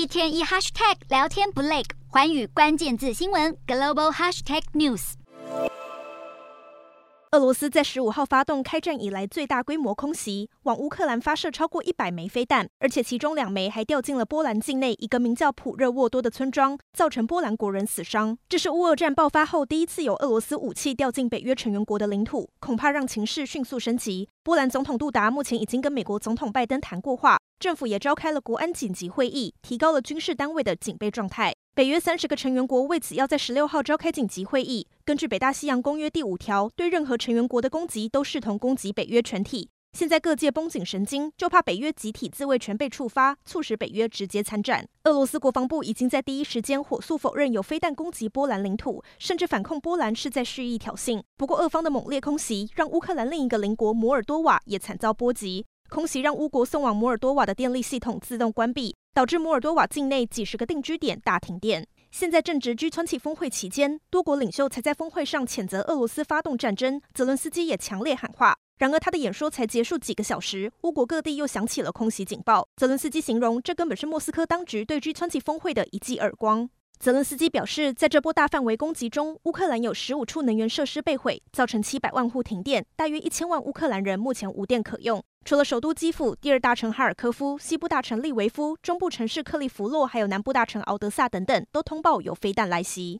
一天一 hashtag 聊天不累，环宇关键字新闻 global hashtag news。俄罗斯在十五号发动开战以来最大规模空袭，往乌克兰发射超过一百枚飞弹，而且其中两枚还掉进了波兰境内一个名叫普热沃多的村庄，造成波兰国人死伤。这是乌俄战爆发后第一次有俄罗斯武器掉进北约成员国的领土，恐怕让情势迅速升级。波兰总统杜达目前已经跟美国总统拜登谈过话，政府也召开了国安紧急会议，提高了军事单位的警备状态。北约三十个成员国为此要在十六号召开紧急会议。根据北大西洋公约第五条，对任何成员国的攻击都视同攻击北约全体。现在各界绷紧神经，就怕北约集体自卫权被触发，促使北约直接参战。俄罗斯国防部已经在第一时间火速否认有飞弹攻击波兰领土，甚至反控波兰是在蓄意挑衅。不过，俄方的猛烈空袭让乌克兰另一个邻国摩尔多瓦也惨遭波及。空袭让乌国送往摩尔多瓦的电力系统自动关闭。导致摩尔多瓦境内几十个定居点大停电。现在正值 G20 峰会期间，多国领袖才在峰会上谴责俄罗斯发动战争，泽伦斯基也强烈喊话。然而，他的演说才结束几个小时，乌国各地又响起了空袭警报。泽伦斯基形容这根本是莫斯科当局对 G20 峰会的一记耳光。泽伦斯基表示，在这波大范围攻击中，乌克兰有十五处能源设施被毁，造成七百万户停电，大约一千万乌克兰人目前无电可用。除了首都基辅、第二大城哈尔科夫、西部大城利维夫、中部城市克利弗洛，还有南部大城敖德萨等等，都通报有飞弹来袭。